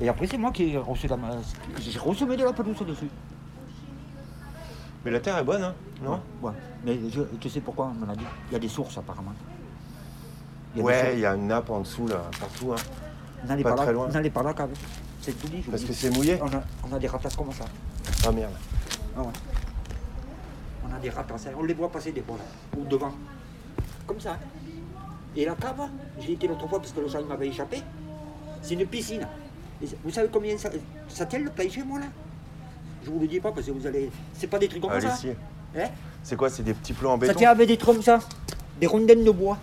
Et après, c'est moi qui ai reçu la J'ai ressemé de la pelouse dessus. Mais la terre est bonne, hein Non? Ouais. Mais je- tu sais pourquoi on me l'a dit? Il y a des sources apparemment. Il Ouais, il y a une nappe en dessous, là, partout. Hein. N'allez pas pas, très là, loin. n'allez pas là, quand même. C'est tout dit. je Parce que c'est mouillé On a, on a des ratasses comme ça. Ah merde. Ah ouais. On a des ratasses. On les voit passer des fois là. Ou devant. Comme ça. Et la cave, j'y étais l'autre fois parce que le chat m'avait échappé. C'est une piscine. Vous savez combien ça, ça tient le paye chez moi là? Je vous le dis pas parce que vous allez. C'est pas des trucs comme ça. Allez-y. Hein? C'est quoi C'est des petits plots en ça béton tient avec des comme ça. Des rondelles de bois.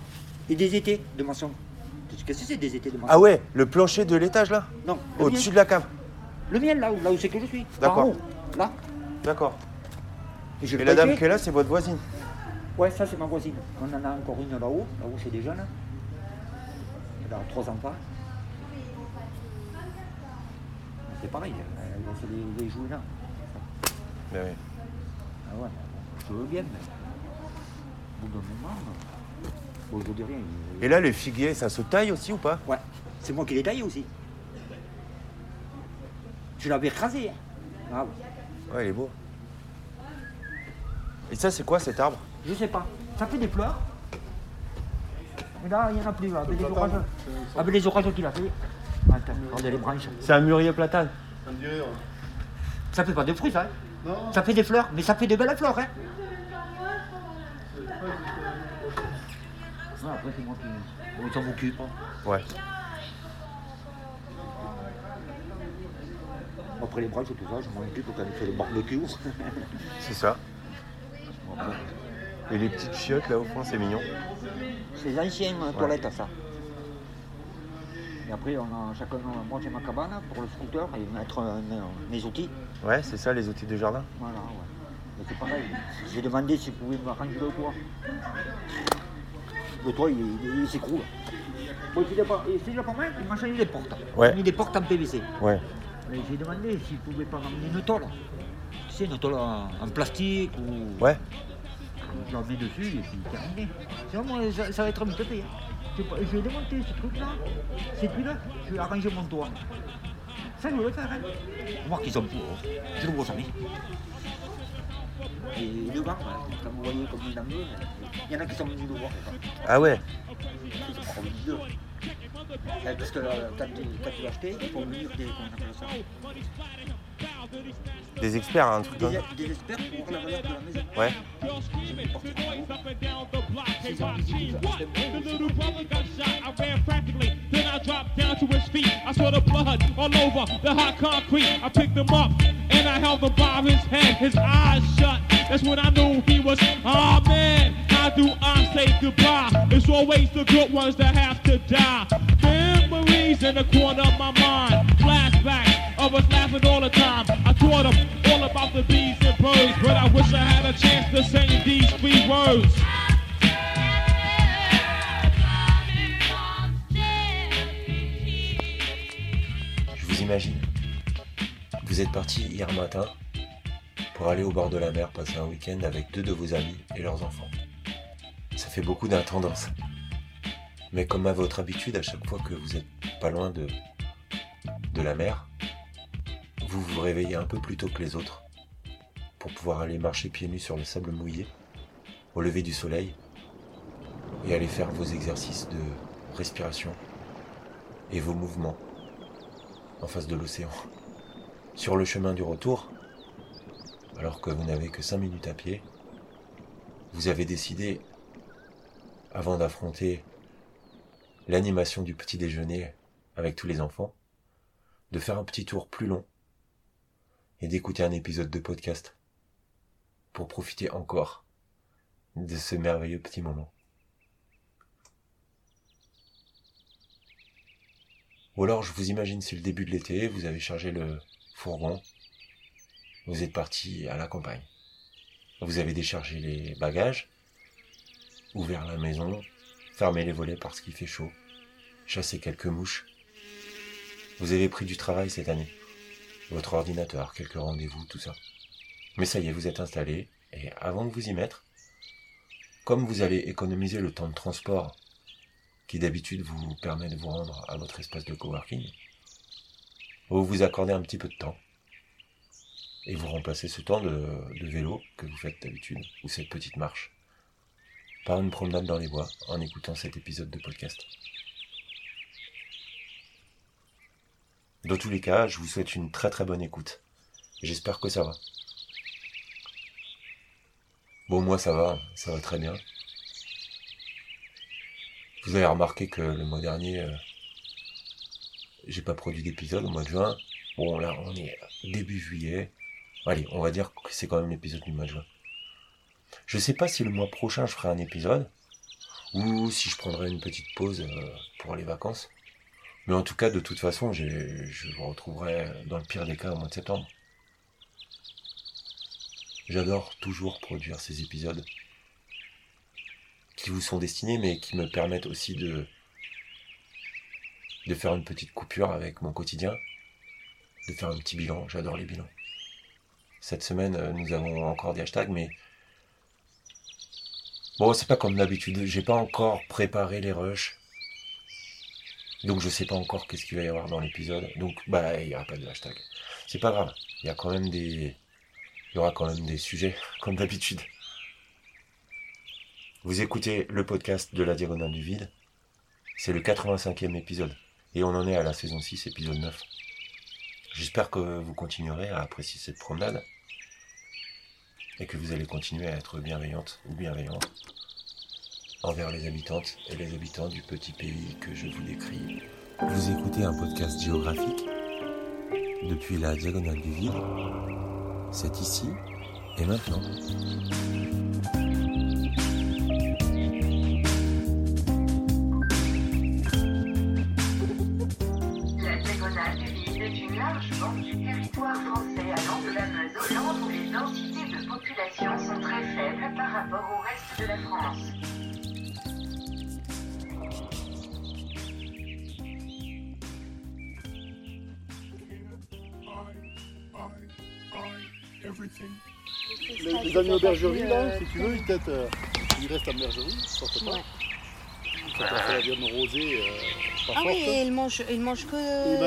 Et des étés de maçon. Qu'est-ce que c'est des étés de maçon? Ah ouais, le plancher de l'étage, là? Non. Au-dessus de la cave le mien là, où- là où c'est que je suis. D'accord. Là. D'accord. je Et la dame qui est là, c'est votre voisine? Ouais, ça c'est ma voisine. On en a encore une là-haut. Là-haut c'est des jeunes. Elle a trois enfants. C'est pareil, elle elle fait des, des jouets là. Mais oui. Ah ouais, je veux bien, mais au bout d'un moment, bon, je dis rien. il- Et là, les figuiers, ça se taille aussi ou pas? Ouais, c'est moi qui l'ai taillé aussi. Je l'avais écrasé. hein. Ah ouais. Ouais, il est beau. Et ça, c'est quoi cet arbre? Je sais pas. Ça fait des fleurs. Mais là, il n'y en a plus. Là, avec les orages. Avec les orages qu'il a fait. Attends, regardez les branches. C'est un mûrier platane. Ça fait pas de fruits, ça. hein. Non, Ça fait des fleurs, mais ça fait de belles fleurs, hein. Ah, après, c'est moi qui on s'en occupe. Ouais. Après les branches, tout ça, je m'en occupe quand il fait le barbecue. C'est ça. Et les petites chiottes là au fond, c'est mignon. C'est les anciennes euh, toilettes, ça. Et après, on a chacun, moi j'ai ma cabane pour le scooter et mettre euh, mes, outils. Ouais, c'est ça les outils de jardin. Voilà, ouais. Mais c'est pareil. J'ai demandé s'ils pouvaient m'arranger le toit. Le toit, il, il- il s'écroule. Bon, s'il pas, s'il mal, il m'a changé les portes. Ouais. Il mis des portes en PVC. Ouais. Mais j'ai demandé s'ils pouvaient pas m'amener une tôle. Tu sais, une tôle en, en plastique ou. Ouais. Je la mets dessus et puis terminé. Sinon, moi, ça, ça va être un peu payé. Je vais je vais démonter ce truc-là, c'est plus là, je vais arranger mon toit. Ça, je vais le faire. Hein. Moi qu'ils sont pour, hein. je le vois jamais. Et devant, comme vous voyez, comme il en veut, il y en a qui sont venus le voir. Ah ouais. Ils sont pas revenus d'eux. Parce que quand, tu- quand tu l'as acheté, il faut venir des, comment on appelle ça, Des experts, un truc comme ça. des experts pour la valeur de la maison. Ouais. Je vais les porter en haut. S'ils ont visité, The little brother got shot. I ran frantically. Then I dropped down to his feet. I saw the blood all over the hot concrete. I picked him up and I held him by his head. His eyes shut. That's when I knew he was. Oh man, how do I say goodbye? It's always the good ones that have to die. Je vous imagine. Vous êtes parti hier matin pour aller au bord de la mer passer un week-end avec deux de vos amis et leurs enfants. Ça fait beaucoup d'intendance. Mais comme à votre habitude, à chaque fois que vous êtes pas loin de, de la mer, vous vous réveillez un peu plus tôt que les autres pour pouvoir aller marcher pieds nus sur le sable mouillé au lever du soleil et aller faire vos exercices de respiration et vos mouvements en face de l'océan. Sur le chemin du retour, alors que vous n'avez que 5 minutes à pied, vous avez décidé, avant d'affronter l'animation du petit déjeuner avec tous les enfants, de faire un petit tour plus long et d'écouter un épisode de podcast pour profiter encore de ce merveilleux petit moment. Ou alors je vous imagine c'est le début de l'été, vous avez chargé le fourgon, vous êtes parti à la campagne. Vous avez déchargé les bagages, ouvert la maison, fermé les volets parce qu'il fait chaud, chassé quelques mouches. Vous avez pris du travail cette année. Votre ordinateur, quelques rendez-vous, tout ça. Mais ça y est, vous êtes installé, et avant de vous y mettre, comme vous allez économiser le temps de transport qui d'habitude vous permet de vous rendre à votre espace de coworking, Vous vous accordez un petit peu de temps. Et vous remplacez ce temps de, de vélo que vous faites d'habitude, ou cette petite marche, par une promenade dans les bois en écoutant cet épisode de podcast. Dans tous les cas, je vous souhaite une très très bonne écoute. J'espère que ça va. Bon, moi ça va, ça va très bien. Vous avez remarqué que le mois dernier, euh, j'ai pas produit d'épisode au mois de juin. Bon, là, on est début juillet. Allez, on va dire que c'est quand même l'épisode du mois de juin. Je sais pas si le mois prochain je ferai un épisode, ou si je prendrai une petite pause euh, pour les vacances. Mais en tout cas, de toute façon, je vous retrouverai dans le pire des cas au mois de septembre. J'adore toujours produire ces épisodes qui vous sont destinés, mais qui me permettent aussi de, de faire une petite coupure avec mon quotidien, de faire un petit bilan. J'adore les bilans. Cette semaine, euh, nous avons encore des hashtags, mais bon, c'est pas comme d'habitude. J'ai pas encore préparé les rushs. Donc je sais pas encore qu'est-ce qu'il va y avoir dans l'épisode. Donc bah il y aura pas de hashtag. C'est pas grave. Il y a quand même des. Il y aura quand même des sujets, comme d'habitude. Vous écoutez le podcast de la Diagonale du Vide. C'est le 85e épisode. Et on en est à la saison 6, épisode 9. J'espère que vous continuerez à apprécier cette promenade. Et que vous allez continuer à être bienveillante ou bienveillant envers les habitantes et les habitants du petit pays que je vous décris. Vous écoutez un podcast géographique depuis la diagonale du vide. C'est ici et maintenant. La diagonale du Vide est une large bande du territoire français allant de la Meuse au Land où les densités de population sont très faibles par rapport au reste de la France. Les, les agneaux bergerie, là, si tu veux, ils, euh, ils restent en bergerie, ils sortent pas. Ouais. Quand on fait la viande rosée, euh, pas Ah oui, et ils mangent, ils mangent que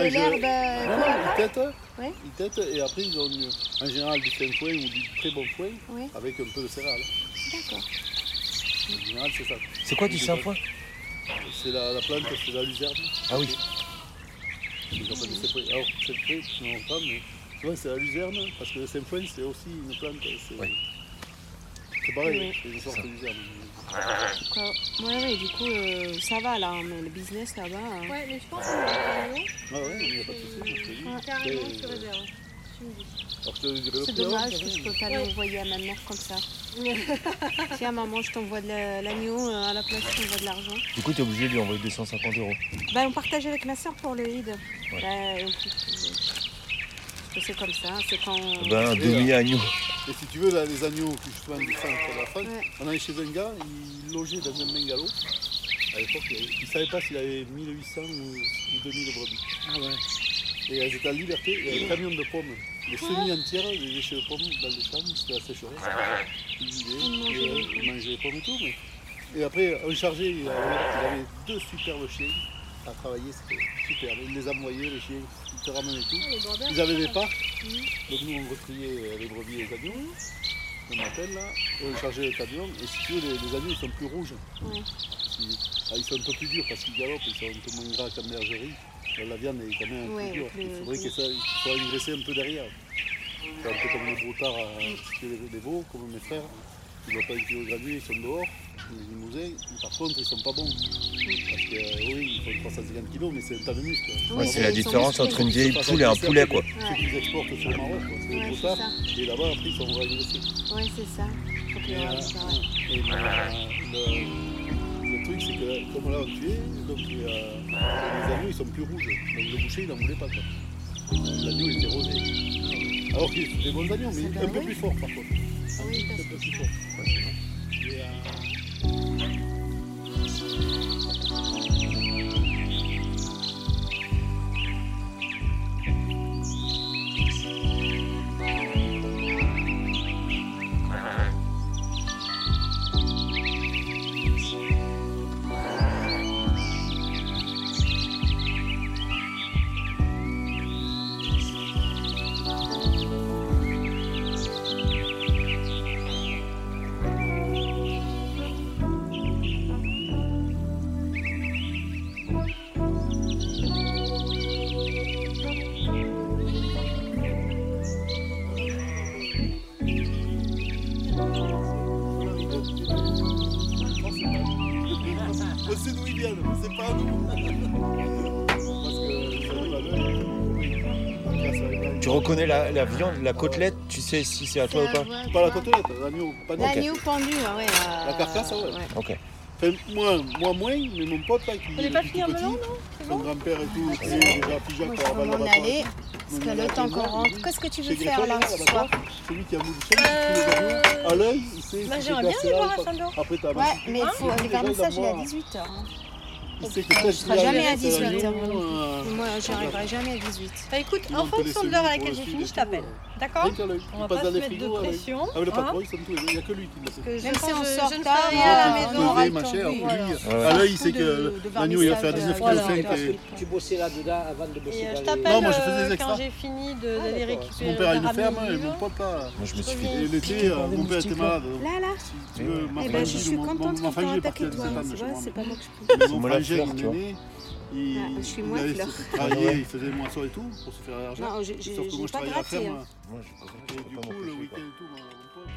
Ils l'herbe. euh, Non, que la ils vache têtent, Ouais. ils têtent, et après ils ont une- en général du fin foin ou du très bon foin Oui, avec un peu de céréales. d'accord. En général, c'est ça. C'est quoi du sainfoin C'est la, la plante, c'est la luzerne. Ah oui. Ils appellent le. Alors, sainfoin, non pas, mais vois, c'est la luzerne, parce que le sainfoin, c'est aussi une plante. C'est Oui. pareil, Oui. c'est une sorte de luzerne. Quoi. Ouais, ouais, du coup, euh, ça va là, mais le business là-bas. euh, Ouais, mais je pense que Ah ouais, il n'y a pas de souci, je te dis. carrément. Tu le C'est avant, dommage que je peux pas Ouais. l'envoyer à ma mère comme ça. Tiens, maman, je t'envoie de la- l'agneau euh, à la place, je t'envoie de l'argent. Du coup, t'es obligé de lui envoyer 250 euros. Bah, on partage avec ma soeur pour le Eid. Ouais. Bah, euh, que c'est comme ça, c'est quand. Ben, demi-agneau. Et si tu veux, là, les agneaux que justement du centre de la France, Ouais. on allait chez un gars, il logeait dans un bungalow. À l'époque, il ne savait pas s'il avait 1800 ou, ou 2000 brebis. Ah ouais. Et elles étaient en liberté, il y avait un camion de pommes, des semis entières, des déchets de pommes dans les champs, c'était la sécheresse. Ils vivaient, Ils mangeaient euh, les pommes. ils mangeaient les pommes et tout. Mais... Et après, on chargeait, il avait, il avait deux superbes chiens à travailler, c'était super. Il les envoyait, les chiens, ils te ramenaient tout. Les bordels, Ils avaient des parcs, donc nous on retriait euh, les brebis et les agneaux. On appelle là, on chargeait le camion, et si tu veux, les, les agneaux ils sont plus rouges. Ils, ah, ils sont un peu plus durs parce qu'ils galopent, ils sont un peu moins gras qu'en bergerie. La viande est quand même un Ouais, peu dure. le- Il faudrait que ça qu'il soit engraissé un peu derrière. C'est un peu comme les broutards, tu veux, les, les veaux, comme mes frères. Ils ne doivent pas être au gradué, ils sont dehors. Les limousins, par contre, ils sont pas bons. Parce que euh, oui, ils font 350 kg, mais c'est un tas de muscles. Oui, Ouais, c'est la différence entre une vieille C'est poule et un poulet, c'est quoi. Ceux qu'ils exportent sur le Maroc, c'est c'est broutards. ça. Et là-bas, après, ils sont engraissés. Ouais, c'est ça. Faut que Et, le euh, le, le- le truc, c'est que comme là on tuait, donc euh, les agneaux ils sont plus rouges. Donc le boucher il n'en voulait pas. quoi. L'agneau il était rosé. Alors que c'est des bons agneaux, mais C'est un peu plus forts par contre. Ah oui, Un parce peu que plus. Et, euh, Tu la, la viande, la côtelette, tu sais si c'est à toi ou pas Pas la côtelette, l'agneau, non. L'agneau pendu, ah ouais. euh, La carcasse, ah ouais. Ok. Enfin, moi, moi moins, mais mon pote là, qui On n'est est pas fini en petit, melon, non C'est son bon grand-père et tout, qui est déjà pigeon qui a la m'en aller. Parce que le temps qu'on rentre. Qu'est-ce que tu veux faire là ce soir C'est lui qui a voulu les agneaux. À l'œil, il sait. Bah, j'aimerais bien aller voir un Sando. Après, t'as Ouais, mais Hein les vernissages, il est à Déjà, 18h. Il sait que Je serai jamais à 18 18 heures. Moi, j'arriverai jamais à 18. Bah écoute, en fonction de l'heure à laquelle j'ai fini, je t'appelle. D'accord On va pas se mettre de pression. Ah, mais le hein, sont tous il n'y a que lui qui l'a fait. que Même si on sort je ne tard, fais rien à la on maison. Alors oui, lui, voilà. à l'œil, il sait que l'agneau, il va faire vernissage, 19 voilà. kg 5 Parce et... que tu bossais là-dedans avant de bosser euh, je t'appelle Non, moi, je faisais des euh, extras. quand j'ai fini de- d'aller récupérer Mon père a le une ferme et mon pote là. Moi, je me suis fait. L'été, euh, mon père était malade. Là, là. Si tu veux, ma Eh ben, je suis contente frangine est attaqué, toi. 17 ans Tu de chez vois, moi. c'est pas moi que je fleur, tu vois. il, Ah, je suis moins allait fleur. se travailler, il faisait moisson et tout pour se faire l'argent. Non, j'ai- moi, je pas travaillais à la gratté. ferme. hein. Moi, je peux pas- je Et peux du pas coup, le m'empêcher, week-end quoi. et tout, mon pote,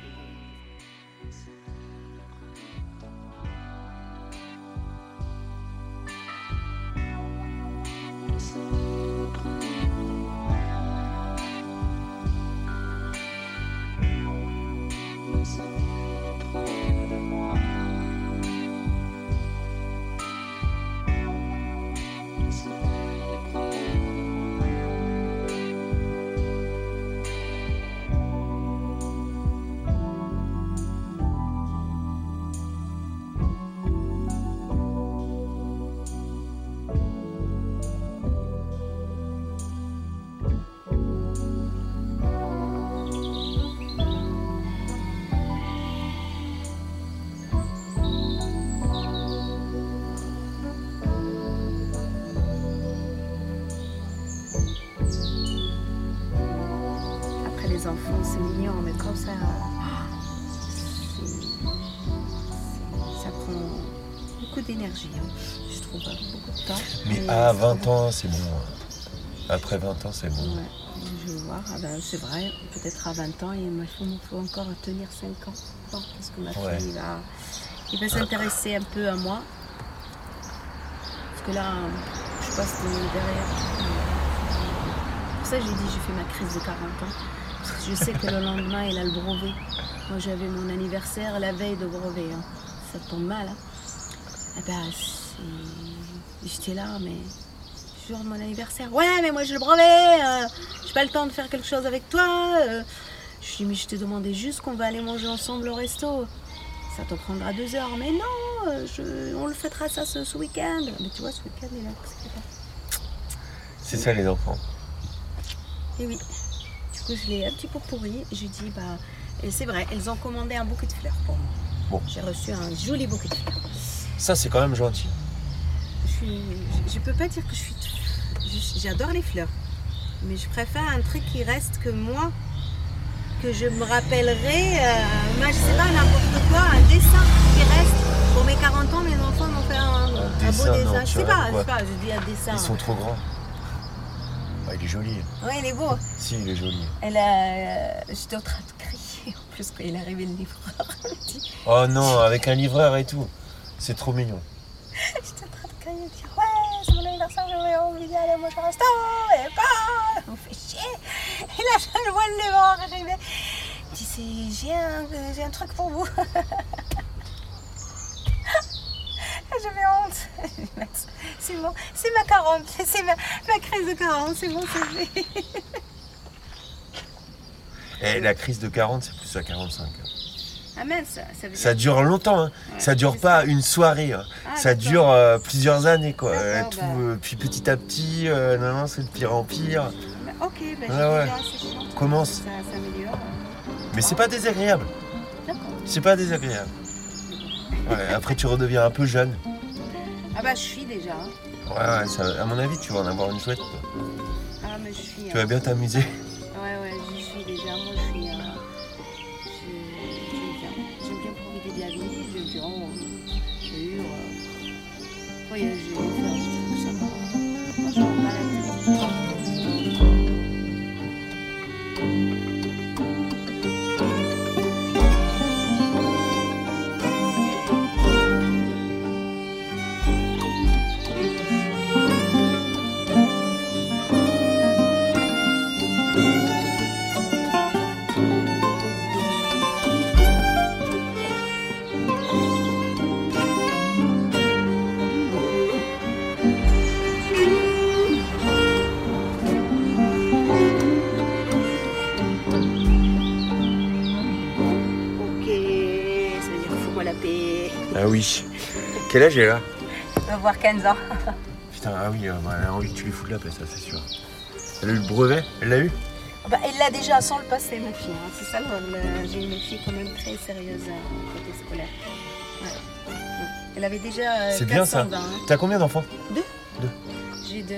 Après ça. c'est- Ça prend beaucoup d'énergie. hein. Je trouve beaucoup de temps. Mais à 20 ans, c'est bon. Après 20 ans, c'est bon. Ouais, je vais voir. Ah ben, c'est vrai, peut-être à 20 ans, il me faut, il faut encore tenir 5 ans. Bon, parce que ma Ouais. fille, il va, il va s'intéresser un peu à moi. Parce que là, je passe de- derrière. C'est pour ça que j'ai dit, j'ai fait ma crise de 40 ans. Je sais que le lendemain, il a le brevet. Moi, j'avais mon anniversaire la veille de brevet. hein. Ça tombe mal. Hein. Eh ben, j'étais là, mais jour de mon anniversaire. Ouais, mais moi j'ai le brevet, euh, j'ai pas le temps de faire quelque chose avec toi. euh. Je dis, mais je t'ai demandé juste qu'on va aller manger ensemble au resto. Ça te prendra deux heures. Mais non, euh, je- on le fêtera ça ce, ce week-end. Mais tu vois, ce week-end, il a C'est ça, les enfants. Et oui. Coup, je l'ai un petit peu pourri. Je lui dis, bah, et c'est vrai, elles ont commandé un bouquet de fleurs pour moi. Bon. J'ai reçu un joli bouquet de fleurs. Ça, c'est quand même gentil. Je, suis, je, je peux pas dire que je suis. J'adore les fleurs. Mais je préfère un truc qui reste que moi, que je me rappellerai. euh, moi, je sais pas, n'importe quoi, un dessin qui reste. Pour mes 40 ans, mes enfants m'ont fait un, Un un dessin, beau dessin. Je sais pas, je sais pas, je dis un dessin. Ils sont trop grands. Il est joli. Ouais, il est beau. Si, il est joli. Elle a... J'étais en train de crier. En plus, quand il est arrivé le livreur, Oh non, avec un livreur et tout. C'est trop mignon. J'étais en train de crier, de dire Ouais, c'est mon anniversaire, j'avais envie d'aller manger au resto, et pas On fait chier Et là, je le vois le livreur arriver. Dit C'est- J'ai un, j'ai un truc pour vous. Je dis, Max, C'est bon, c'est ma 40, c'est ma, ma crise de 40, c'est bon, c'est fait. Et la crise de 40, c'est plus à 45. Ah mince, ça veut dire. Ça dure longtemps. Hein. Ouais, Ça dure pas une soirée. hein. Ah, ça dure euh, plusieurs années. quoi. Bah. euh, puis petit à petit, euh, non, non, c'est de pire en pire. Bah, ok, bah, j'ai Ouais, déjà. Commence. Ça s'améliore. Mais c'est pas désagréable. D'accord. C'est pas désagréable. Ouais, après, tu redeviens un peu jeune. Ah bah, je suis déjà. hein. Ouais, ouais, ça- à mon avis, tu vas en avoir une chouette. toi. Ah, mais je suis. Tu vas bien t'amuser. Ouais, ouais, j'y suis déjà. Moi, je suis. Ah oui. Quel âge là On va avoir 15 ans. Putain, ah oui, euh, bah, elle a envie que tu lui foutes la paix, ça c'est sûr. Elle a eu le brevet? Elle l'a eu? Bah, elle l'a déjà sans le passé, ma fille. hein. C'est ça, le- j'ai une fille quand même très sérieuse euh, côté scolaire. Ouais. Elle avait déjà euh, C'est bien 400 ça. ans, hein. T'as combien d'enfants? J'ai de...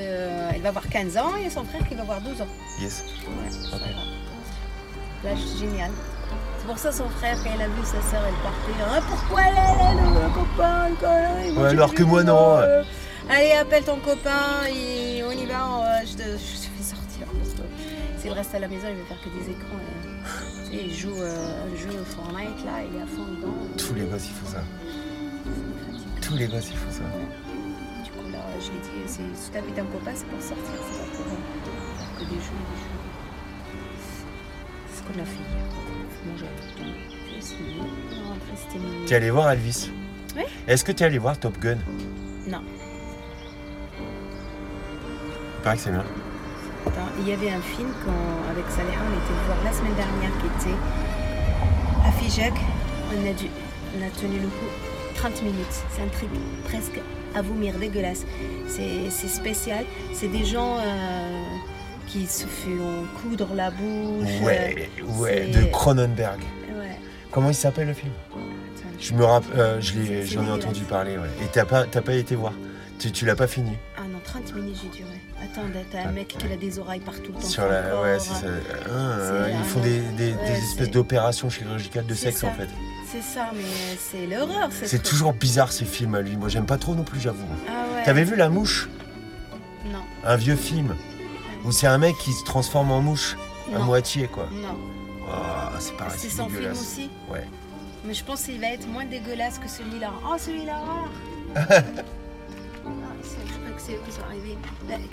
Elle va avoir 15 ans et son frère qui va avoir 12 ans. Yes. Ouais, ça Ok. va. Là, c'est génial. Pour ça son frère, quand elle a vu sa sœur, elle partait. Ah, pourquoi elle, elle, le copain, moi, Ouais, alors que moi, non, euh, Allez, appelle ton copain et on y va. on va- je, te, je te fais sortir. Parce que s'il reste à la maison, il va faire que des écrans. et, tu sais, il joue euh, un jeu Fortnite, là, il est à fond dedans. Tous les gosses, ils font ça. Tous les gosses, ils font ça. Du coup, là, je lui ai dit, si tu habites un copain, c'est pour sortir, c'est pas pour euh, faire que des jeux, des jeux. C'est ce qu'on a fait hier. Moi, j'ai tout. J'ai essayé. On est rentré, c'était minuit. T'es allé voir Elvis Ouais. Est-ce que t'es allé voir Top Gun Non. Il paraît que c'est bien. Attends, il y avait un film quand, avec Saléha, on était voir la semaine dernière qui était à Figeac. On a, dû, on a tenu le coup 30 minutes. C'est un truc presque à vomir, dégueulasse. C'est c'est spécial. C'est des gens euh, qui se font coudre la bouche. Ouais, ouais, c'est- de Cronenberg. euh, ouais. Comment il s'appelle le film Attends, Je me rappelle, euh, je j'en ai entendu parler, ouais. Et t'as pas, t'as pas été voir Tu, tu l'as pas fini Ah non, 30 minutes j'ai duré. Attends, t'as un mec qui a des oreilles partout. dans Sur la, corps. ouais, c'est ça. Ah, ils font des, des- des ouais, espèces d'opérations chirurgicales de sexe ça. en fait. C'est ça, mais c'est l'horreur. ce C'est toujours bizarre ces films à lui. Moi j'aime pas trop non plus, j'avoue. Ah ouais. T'avais vu La Mouche Non. Un vieux film où c'est un mec qui se transforme en mouche à moitié quoi. Non. Ah, c'est pareil, c'est c'est son film aussi Ouais. Mais je pense qu'il va être moins dégueulasse que celui-là. Oh, celui-là c'est- Je crois que c'est eux qui sont arrivés.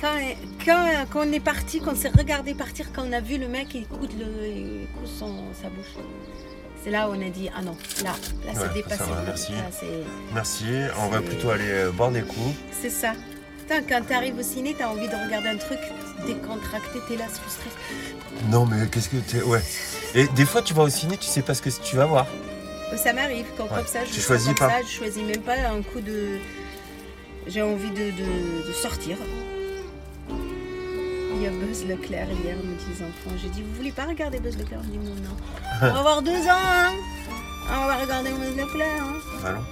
Quand, quand, quand on est parti, quand on s'est regardé partir, quand on a vu le mec, il coud, le, il coud son, sa bouche. C'est là où on a dit, ah non, là, là Ouais, c'est dépassé. ça va, merci. Là, Merci, on va plutôt aller euh, boire des coups. C'est ça. Putain, quand t'arrives au ciné, t'as envie de regarder un truc décontracté, t'es là sous stress. Non mais qu'est-ce que t'es... Ouais. Et des fois tu vas au ciné, tu sais pas ce que tu vas voir. Euh, Ça m'arrive, quand Ouais, comme ça, je tu choisis pas. ça, je choisis même pas un coup de. J'ai envie de, de- de sortir. Il y a Buzz Leclerc hier, me dit les enfants. J'ai dit, vous voulez pas regarder Buzz Leclerc? Je dis, non, non. On va avoir deux ans, hein On va regarder Buzz Leclerc, hein Allons.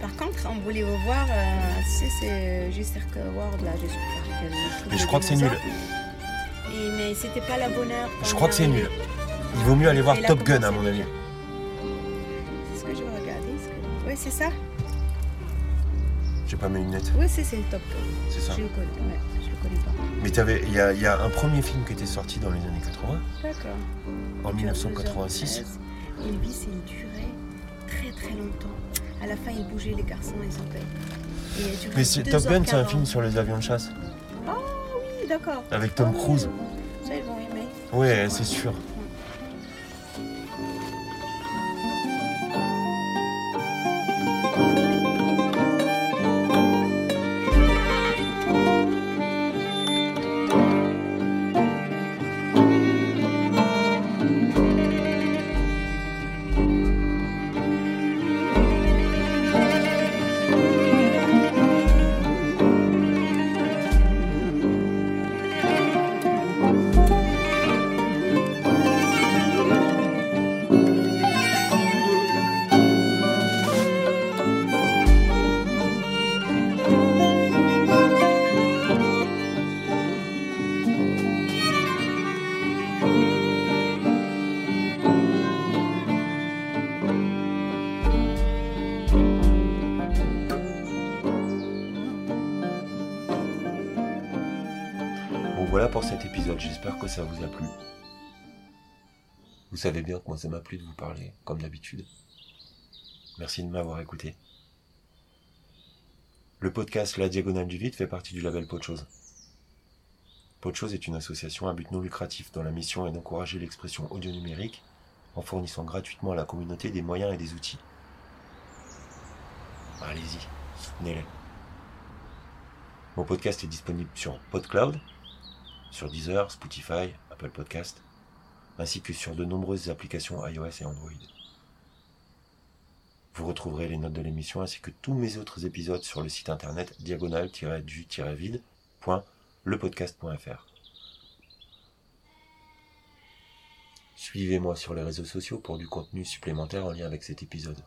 Par contre, on voulait vous voir, euh, c'est juste Cirque World, là, truc Mais je crois que c'est nul. Et, mais c'était pas la bonne heure. Je crois que c'est nul. Il vaut mieux aller voir Et Top Gun à mon c'est avis. C'est ce que je vais regarder. Ouais, c'est ça. J'ai pas mes lunettes, Oui, c'est c'est le Top Gun. c'est ça. Je le connais, ouais, je le connais pas. Mais il y y a un premier film qui était sorti dans les années 80, D'accord. en Il dure 1986. 2h13. Elvis, il durait très très longtemps. À la fin, il bougeait les garçons et son père. Et il a duré Mais c'est- Top Gun, c'est un 2h40. film sur les avions de chasse Oui, d'accord. avec Tom Oh, Cruise. Ça, ils vont aimer. Ouais, c'est sûr. Ça vous a plu? Vous savez bien que moi ça m'a plu de vous parler, comme d'habitude. Merci de m'avoir écouté. Le podcast La Diagonale du Vide fait partie du label Podchose. Podchose est une association à but non lucratif dont la mission est d'encourager l'expression audio numérique en fournissant gratuitement à la communauté des moyens et des outils. Allez-y, soutenez-les. Mon podcast est disponible sur PodCloud, sur Deezer, Spotify, Apple Podcast, ainsi que sur de nombreuses applications iOS et Android. Vous retrouverez les notes de l'émission ainsi que tous mes autres épisodes sur le site internet diagonal-du-vide.lepodcast.fr. Suivez-moi sur les réseaux sociaux pour du contenu supplémentaire en lien avec cet épisode.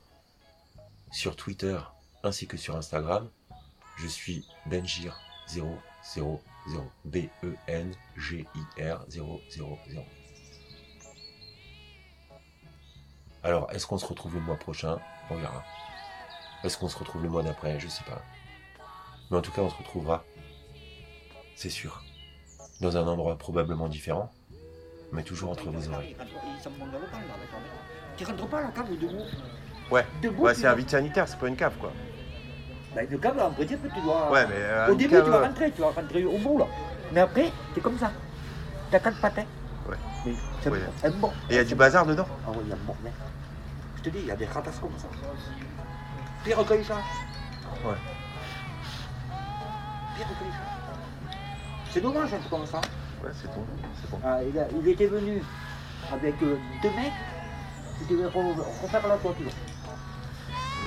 Sur Twitter ainsi que sur Instagram, je suis Benjir000 B-E-N-G-I-R 000. Alors, est-ce qu'on se retrouve le mois prochain? On verra. Est-ce qu'on se retrouve le mois d'après? Je sais pas. Mais en tout cas, on se retrouvera. C'est sûr. Dans un endroit probablement différent, mais toujours entre vos oreilles. Tu rentres pas à la cave debout Ouais, Debout, ouais c'est un vide sanitaire, c'est pas une cave quoi. Bah, le peut dire que tu dois. Ouais, mais. euh, Au début, tu vas euh, rentrer, tu vas rentrer au bout là. Mais après, t'es comme ça. T'as quatre patins. Ouais. Mais c'est Ouais. bon. bon. Et il y a du bazar dedans? Ah oui, il y a le bordel. Je te dis, il y a des ratasses comme ça. Pire que les chats. Ouais. Pire que les chats. C'est dommage un truc comme ça. Ouais, c'est bon, c'est bon. Ah, il, a- il était venu avec euh, deux mecs qui devaient re- refaire la toiture.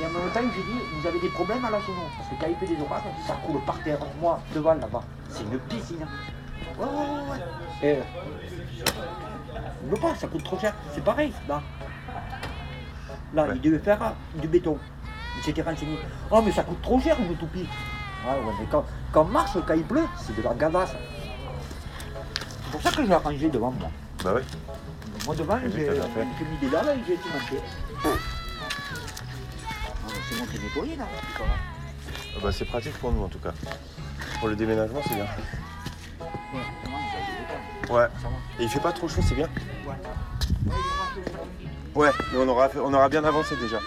Et en même temps, j'ai dit, vous avez des problèmes à la saison. Parce que quand il fait des orages, ça coule par terre. Moi, devant là-bas, c'est une piscine. Ouais, ouais, ouais, ouais. Et, euh, veux pas, ça coûte trop cher. C'est pareil, là. Là, Ouais. il devait faire ah, du béton. Il s'était renseigné. Oh, mais ça coûte trop cher, une toupie. Ouais, ouais, mais quand, quand marche, quand il pleut, c'est de la gavasse. C'est pour ça que j'ai arrangé devant moi. Bah ouais. Moi devant, j'ai mis des dalles et j'ai tout monté. Ah, Là. correct. Ah Bah c'est pratique pour nous en tout cas. Pour le déménagement, c'est bien. Ouais. Et il fait pas trop chaud, c'est bien. Ouais. Mais on aura, on aura bien avancé déjà.